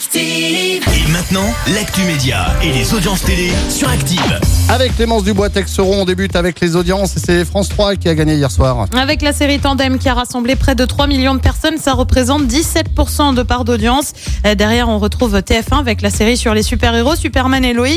Active. Et maintenant, l'actu média et les audiences télé sur Active. Avec Clémence Dubois-Texeron, on débute avec les audiences et c'est France 3 qui a gagné hier soir. Avec la série Tandem qui a rassemblé près de 3 millions de personnes, ça représente 17% de part d'audience. Euh, Derrière, on retrouve TF1 avec la série sur les super-héros, Superman et Lois,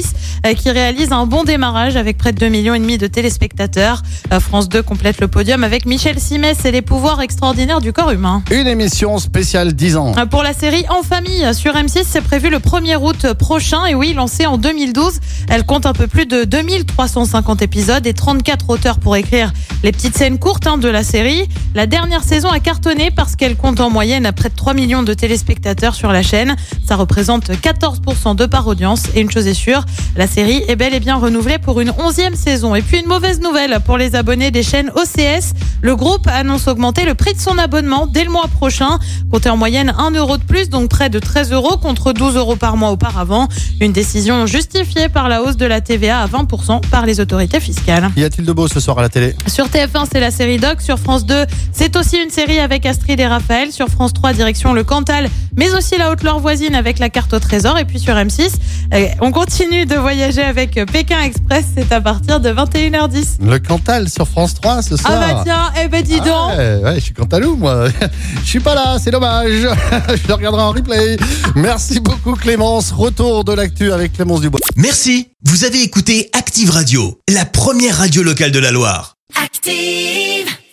euh, qui réalise un bon démarrage avec près de 2 millions et demi de téléspectateurs. Euh, France 2 complète le podium avec Michel Simès et les pouvoirs extraordinaires du corps humain. Une émission spéciale 10 ans. Pour la série En famille sur M6, c'est prévu le 1er août prochain. Et oui, lancée en 2012, elle compte un peu plus de 2350 épisodes et 34 auteurs pour écrire les petites scènes courtes hein, de la série. La dernière saison a cartonné parce qu'elle compte en moyenne à près de 3 millions de téléspectateurs sur la chaîne. Ça représente 14% de part audience. Et une chose est sûre, la série est bel et bien renouvelée pour une 11e saison. Et puis une mauvaise nouvelle pour les abonnés des chaînes OCS. Le groupe annonce augmenter le prix de son abonnement dès le mois prochain. Comptez en moyenne 1 euro de plus, donc près de 13 euros contre 12 euros par mois auparavant. Une décision justifiée par la hausse de la TVA à 20% par les autorités fiscales. Y a-t-il de beau ce soir à la télé? Sur TF1, c'est la série Doc. Sur France 2, c'est aussi une série avec Astrid et Raphaël. Sur France 3, direction le Cantal, mais aussi la Haute-Loire voisine avec la carte au trésor. Et puis sur M6, euh, on continue de voyager avec Pékin Express. C'est à partir de 21h10. Le Cantal sur France 3 ce soir. Ah bah tiens, eh ben dis donc. Ah ouais, ouais, je suis Cantalou moi. Je suis pas là, c'est dommage. Je le regarderai en replay. Merci beaucoup Clémence. Retour de l'actu avec Clémence Dubois. Merci, vous avez écouté Active Radio, la première radio locale de la Loire. Active.